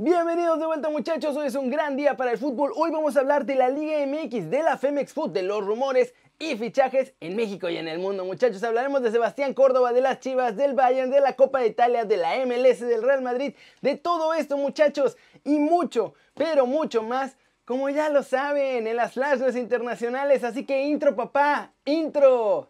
Bienvenidos de vuelta muchachos, hoy es un gran día para el fútbol. Hoy vamos a hablar de la Liga MX, de la Femex Foot, de los rumores y fichajes en México y en el mundo. Muchachos, hablaremos de Sebastián Córdoba, de las Chivas, del Bayern, de la Copa de Italia, de la MLS, del Real Madrid, de todo esto muchachos y mucho, pero mucho más, como ya lo saben, en las flashes internacionales. Así que intro papá, intro.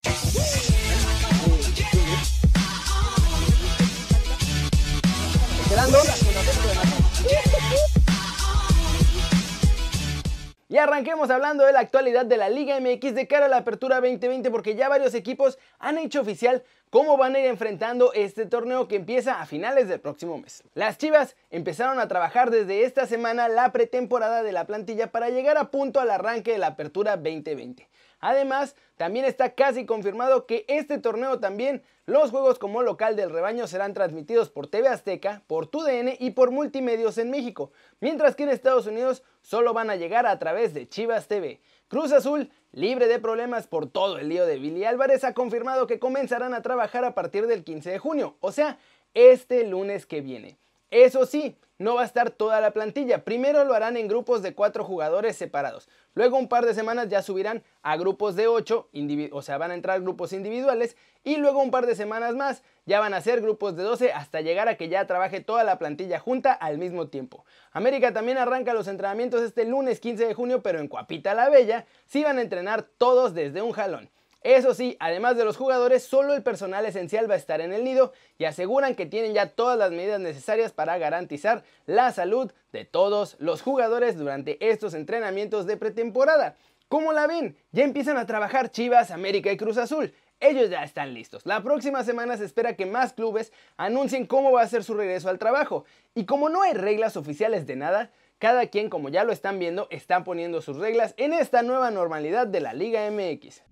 Y arranquemos hablando de la actualidad de la Liga MX de cara a la apertura 2020 porque ya varios equipos han hecho oficial cómo van a ir enfrentando este torneo que empieza a finales del próximo mes. Las Chivas empezaron a trabajar desde esta semana la pretemporada de la plantilla para llegar a punto al arranque de la apertura 2020. Además, también está casi confirmado que este torneo también, los juegos como local del rebaño serán transmitidos por TV Azteca, por TUDN y por Multimedios en México, mientras que en Estados Unidos solo van a llegar a través de Chivas TV. Cruz Azul, libre de problemas por todo el lío de Billy Álvarez, ha confirmado que comenzarán a trabajar a partir del 15 de junio, o sea, este lunes que viene. Eso sí, no va a estar toda la plantilla. Primero lo harán en grupos de cuatro jugadores separados. Luego un par de semanas ya subirán a grupos de ocho, o sea, van a entrar grupos individuales. Y luego un par de semanas más ya van a ser grupos de 12 hasta llegar a que ya trabaje toda la plantilla junta al mismo tiempo. América también arranca los entrenamientos este lunes 15 de junio, pero en Cuapita la Bella sí van a entrenar todos desde un jalón. Eso sí, además de los jugadores, solo el personal esencial va a estar en el nido y aseguran que tienen ya todas las medidas necesarias para garantizar la salud de todos los jugadores durante estos entrenamientos de pretemporada. ¿Cómo la ven? Ya empiezan a trabajar Chivas, América y Cruz Azul. Ellos ya están listos. La próxima semana se espera que más clubes anuncien cómo va a ser su regreso al trabajo. Y como no hay reglas oficiales de nada, cada quien, como ya lo están viendo, está poniendo sus reglas en esta nueva normalidad de la Liga MX.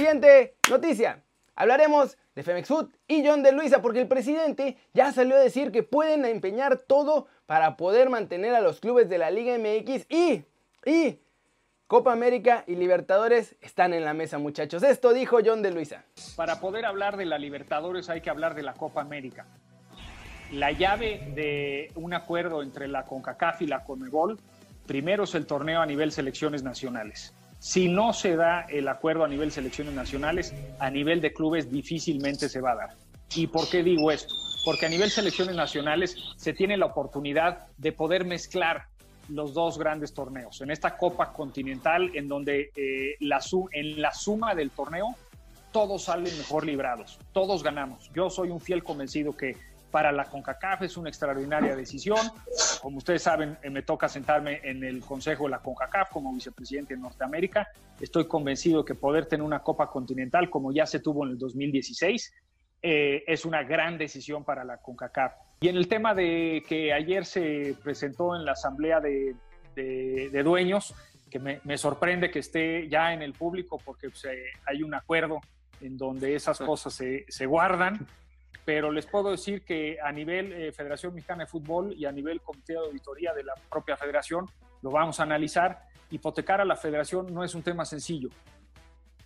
Siguiente noticia. Hablaremos de Femex Food y John de Luisa porque el presidente ya salió a decir que pueden empeñar todo para poder mantener a los clubes de la Liga MX y, Copa América y Libertadores están en la mesa, muchachos. Esto dijo John de Luisa. Para poder hablar de la Libertadores hay que hablar de la Copa América. La llave de un acuerdo entre la CONCACAF y la CONMEBOL, primero es el torneo a nivel selecciones nacionales. Si no se da el acuerdo a nivel selecciones nacionales, a nivel de clubes difícilmente se va a dar. ¿Y por qué digo esto? Porque a nivel selecciones nacionales se tiene la oportunidad de poder mezclar los dos grandes torneos. En esta Copa Continental, en donde eh, la en la suma del torneo todos salen mejor librados, todos ganamos. Yo soy un fiel convencido que para la CONCACAF es una extraordinaria decisión. Como ustedes saben, eh, me toca sentarme en el Consejo de la CONCACAF como vicepresidente de Norteamérica. Estoy convencido que poder tener una Copa Continental como ya se tuvo en el 2016 eh, es una gran decisión para la CONCACAF. Y en el tema de que ayer se presentó en la Asamblea de, Dueños, que me, sorprende que esté ya en el público porque pues, eh, hay un acuerdo en donde esas cosas se, se guardan pero les puedo decir que a nivel eh, Federación Mexicana de Fútbol y a nivel Comité de Auditoría de la propia federación lo vamos a analizar. Hipotecar a la federación no es un tema sencillo,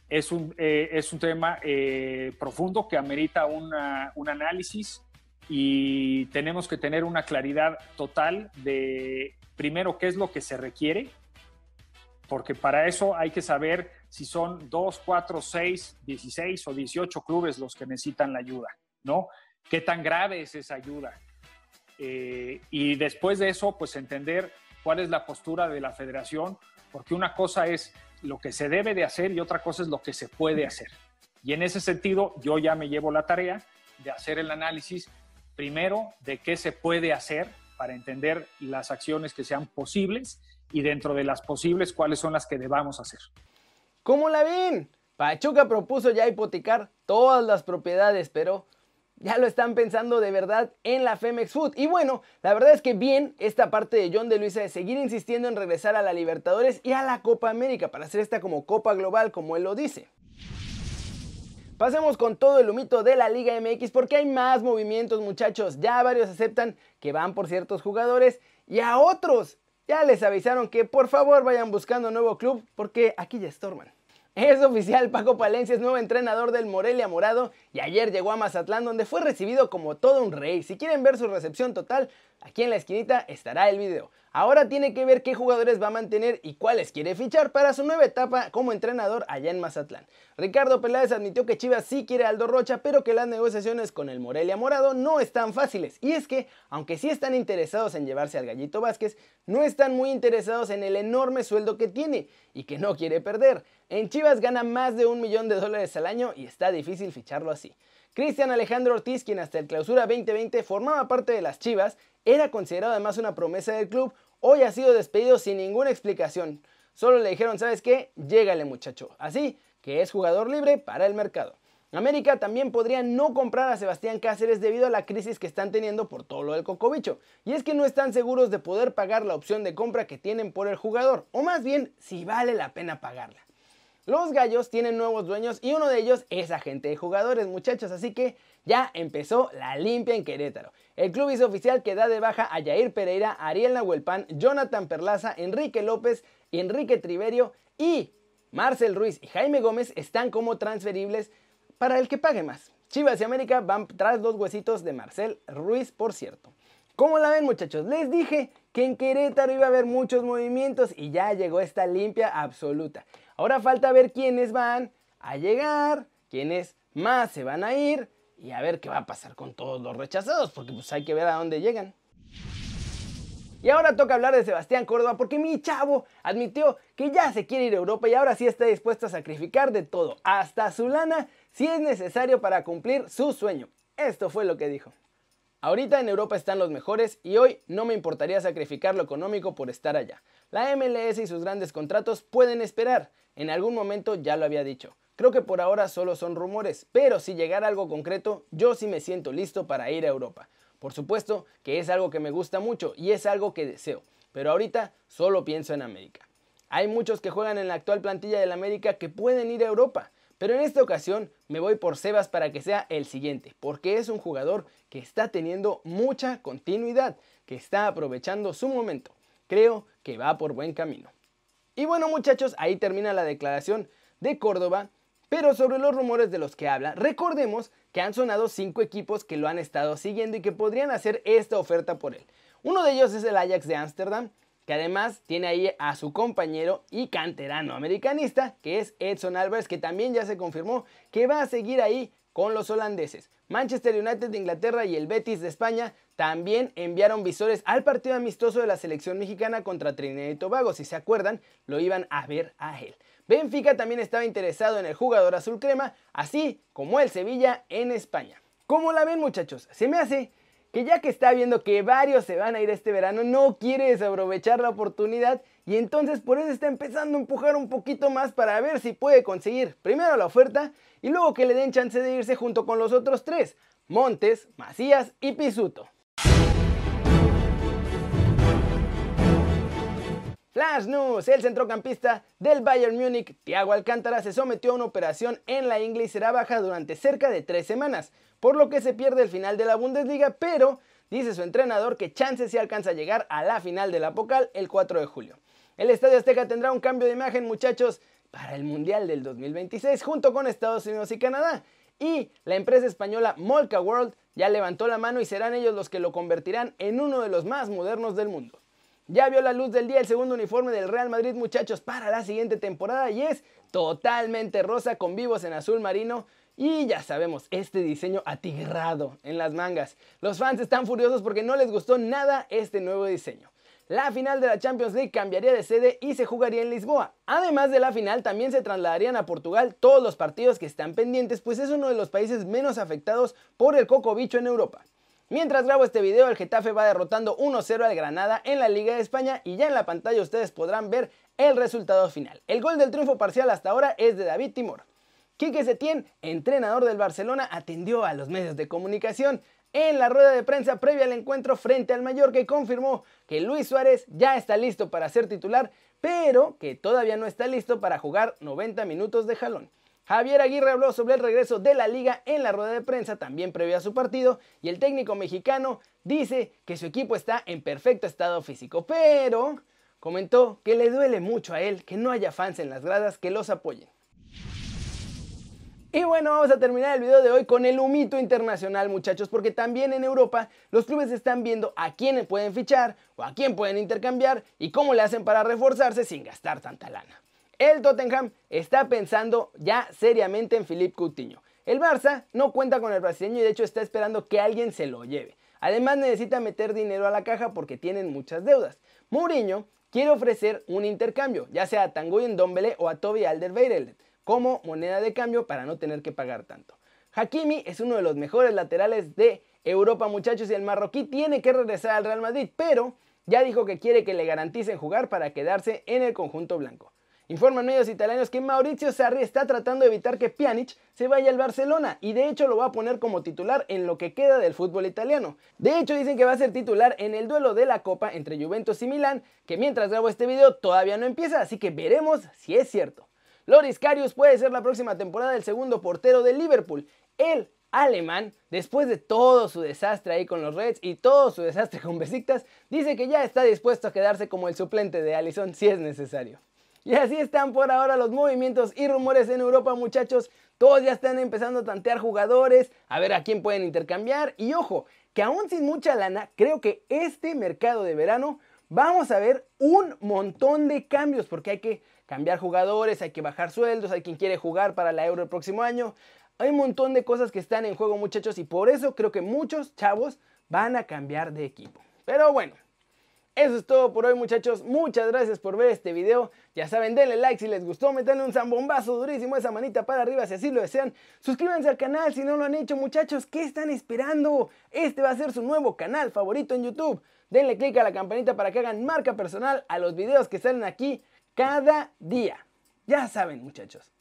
es un, eh, es un tema eh, profundo que amerita un análisis y tenemos que tener una claridad total de, primero, qué es lo que se requiere, porque para eso hay que saber si son 2, 4, 6, 16 o 18 clubes los que necesitan la ayuda. ¿No? ¿Qué tan grave es esa ayuda? Eh, y después de eso, pues entender cuál es la postura de la federación, porque una cosa es lo que se debe de hacer y otra cosa es lo que se puede hacer. Y en ese sentido, yo ya me llevo la tarea de hacer el análisis primero de qué se puede hacer para entender las acciones que sean posibles y dentro de las posibles cuáles son las que debamos hacer. ¿Cómo la ven? Pachuca propuso ya hipotecar todas las propiedades, pero ya lo están pensando de verdad en la Femex Food. Y bueno, la verdad es que bien esta parte de John de Luisa de seguir insistiendo en regresar a la Libertadores y a la Copa América para hacer esta como Copa Global, como él lo dice. Pasemos con todo el humito de la Liga MX porque hay más movimientos muchachos. Ya varios aceptan que van por ciertos jugadores y a otros ya les avisaron que por favor vayan buscando nuevo club porque aquí ya estorban. Es oficial, Paco Palencia es nuevo entrenador del Morelia Morado y ayer llegó a Mazatlán donde fue recibido como todo un rey. Si quieren ver su recepción total, aquí en la esquinita estará el video. Ahora tiene que ver qué jugadores va a mantener y cuáles quiere fichar para su nueva etapa como entrenador allá en Mazatlán. Ricardo Peláez admitió que Chivas sí quiere Aldo Rocha, pero que las negociaciones con el Morelia Morado no están fáciles. Y es que, aunque sí están interesados en llevarse al Gallito Vázquez, no están muy interesados en el enorme sueldo que tiene y que no quiere perder. En Chivas gana más de un millón de dólares al año y está difícil ficharlo así. Cristian Alejandro Ortiz, quien hasta el clausura 2020 formaba parte de las Chivas, era considerado además una promesa del club, hoy ha sido despedido sin ninguna explicación. Solo le dijeron, ¿sabes qué? Llégale muchacho. Así que es jugador libre para el mercado. América también podría no comprar a Sebastián Cáceres debido a la crisis que están teniendo por todo lo del cocobicho. Y es que no están seguros de poder pagar la opción de compra que tienen por el jugador, o más bien si vale la pena pagarla. Los gallos tienen nuevos dueños y uno de ellos es agente de jugadores, muchachos, así que ya empezó la limpia en Querétaro. El club hizo oficial que da de baja a Jair Pereira, Ariel Nahuelpan, Jonathan Perlaza, Enrique López, Enrique Triverio y Marcel Ruiz y Jaime Gómez están como transferibles para el que pague más. Chivas y América van tras los huesitos de Marcel Ruiz, por cierto. ¿Cómo la ven muchachos? Les dije que en Querétaro iba a haber muchos movimientos y ya llegó esta limpia absoluta. Ahora falta ver quiénes van a llegar, quiénes más se van a ir y a ver qué va a pasar con todos los rechazados, porque pues hay que ver a dónde llegan. Y ahora toca hablar de Sebastián Córdoba porque mi chavo admitió que ya se quiere ir a Europa y ahora sí está dispuesto a sacrificar de todo, hasta su lana, si es necesario para cumplir su sueño. Esto fue lo que dijo. Ahorita en Europa están los mejores y hoy no me importaría sacrificar lo económico por estar allá. La MLS y sus grandes contratos pueden esperar. En algún momento ya lo había dicho. Creo que por ahora solo son rumores, pero si llegara algo concreto, yo sí me siento listo para ir a Europa. Por supuesto que es algo que me gusta mucho y es algo que deseo, pero ahorita solo pienso en América. Hay muchos que juegan en la actual plantilla del América que pueden ir a Europa, pero en esta ocasión me voy por Sebas para que sea el siguiente, porque es un jugador que está teniendo mucha continuidad, que está aprovechando su momento. Creo que va por buen camino. Y bueno muchachos, ahí termina la declaración de Córdoba, pero sobre los rumores de los que habla, recordemos que han sonado cinco equipos que lo han estado siguiendo y que podrían hacer esta oferta por él. Uno de ellos es el Ajax de Ámsterdam, que además tiene ahí a su compañero y canterano americanista, que es Edson Álvarez, que también ya se confirmó que va a seguir ahí con los holandeses. Manchester United de Inglaterra y el Betis de España también enviaron visores al partido amistoso de la selección mexicana contra Trinidad y Tobago. Si se acuerdan, lo iban a ver a él. Benfica también estaba interesado en el jugador azul crema, así como el Sevilla en España. ¿Cómo la ven muchachos? Se me hace que ya que está viendo que varios se van a ir este verano, no quiere desaprovechar la oportunidad y entonces por eso está empezando a empujar un poquito más para ver si puede conseguir primero la oferta y luego que le den chance de irse junto con los otros tres, Montes, Macías y Pisuto. Flash News, el centrocampista del Bayern Múnich, Thiago Alcántara, se sometió a una operación en la ingle y será baja durante cerca de tres semanas por lo que se pierde el final de la Bundesliga, pero dice su entrenador que chance si alcanza a llegar a la final de la Pocal el 4 de julio. El Estadio Azteca tendrá un cambio de imagen, muchachos, para el Mundial del 2026 junto con Estados Unidos y Canadá. Y la empresa española Molca World ya levantó la mano y serán ellos los que lo convertirán en uno de los más modernos del mundo. Ya vio la luz del día el segundo uniforme del Real Madrid, muchachos, para la siguiente temporada y es totalmente rosa con vivos en azul marino y ya sabemos, este diseño atigrado en las mangas. Los fans están furiosos porque no les gustó nada este nuevo diseño. La final de la Champions League cambiaría de sede y se jugaría en Lisboa. Además de la final, también se trasladarían a Portugal todos los partidos que están pendientes, pues es uno de los países menos afectados por el coco bicho en Europa. Mientras grabo este video, el Getafe va derrotando 1-0 al Granada en la Liga de España y ya en la pantalla ustedes podrán ver el resultado final. El gol del triunfo parcial hasta ahora es de David Timor. Quique Setién, entrenador del Barcelona, atendió a los medios de comunicación en la rueda de prensa previa al encuentro frente al Mallorca y confirmó que Luis Suárez ya está listo para ser titular, pero que todavía no está listo para jugar 90 minutos de jalón. Javier Aguirre habló sobre el regreso de la liga en la rueda de prensa también previa a su partido y el técnico mexicano dice que su equipo está en perfecto estado físico, pero comentó que le duele mucho a él que no haya fans en las gradas que los apoyen. Y bueno, vamos a terminar el video de hoy con el humito internacional, muchachos, porque también en Europa los clubes están viendo a quién pueden fichar o a quién pueden intercambiar y cómo le hacen para reforzarse sin gastar tanta lana. El Tottenham está pensando ya seriamente en Philippe Coutinho. El Barça no cuenta con el brasileño y de hecho está esperando que alguien se lo lleve. Además necesita meter dinero a la caja porque tienen muchas deudas. Mourinho quiere ofrecer un intercambio, ya sea a Tanguy Ndombele o a Toby Alderweireld como moneda de cambio para no tener que pagar tanto. Hakimi es uno de los mejores laterales de Europa, muchachos, y el marroquí tiene que regresar al Real Madrid, pero ya dijo que quiere que le garanticen jugar para quedarse en el conjunto blanco. Informan medios italianos que Maurizio Sarri está tratando de evitar que Pjanic se vaya al Barcelona y de hecho lo va a poner como titular en lo que queda del fútbol italiano. De hecho dicen que va a ser titular en el duelo de la Copa entre Juventus y Milán, que mientras grabo este video todavía no empieza, así que veremos si es cierto. Loris Karius puede ser la próxima temporada el segundo portero de Liverpool. El alemán, después de todo su desastre ahí con los Reds y todo su desastre con Besiktas, dice que ya está dispuesto a quedarse como el suplente de Allison si es necesario. Y así están por ahora los movimientos y rumores en Europa, muchachos. Todos ya están empezando a tantear jugadores, a ver a quién pueden intercambiar. Y ojo, que aún sin mucha lana, creo que este mercado de verano vamos a ver un montón de cambios porque hay que cambiar jugadores, hay que bajar sueldos, hay quien quiere jugar para la Euro el próximo año. Hay un montón de cosas que están en juego muchachos y por eso creo que muchos chavos van a cambiar de equipo. Pero bueno, eso es todo por hoy muchachos, muchas gracias por ver este video, ya saben denle like si les gustó, metanle un zambombazo durísimo esa manita para arriba si así lo desean, suscríbanse al canal si no lo han hecho muchachos, ¿qué están esperando? Este va a ser su nuevo canal favorito en YouTube, denle click a la campanita para que hagan marca personal a los videos que salen aquí cada día. Ya saben, muchachos.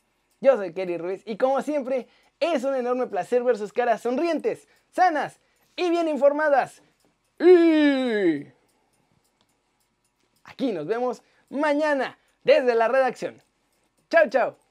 Yo soy Kerry Ruiz y como siempre, es un enorme placer ver sus caras sonrientes, sanas y bien informadas. Y aquí nos vemos mañana desde la redacción. Chao, chao.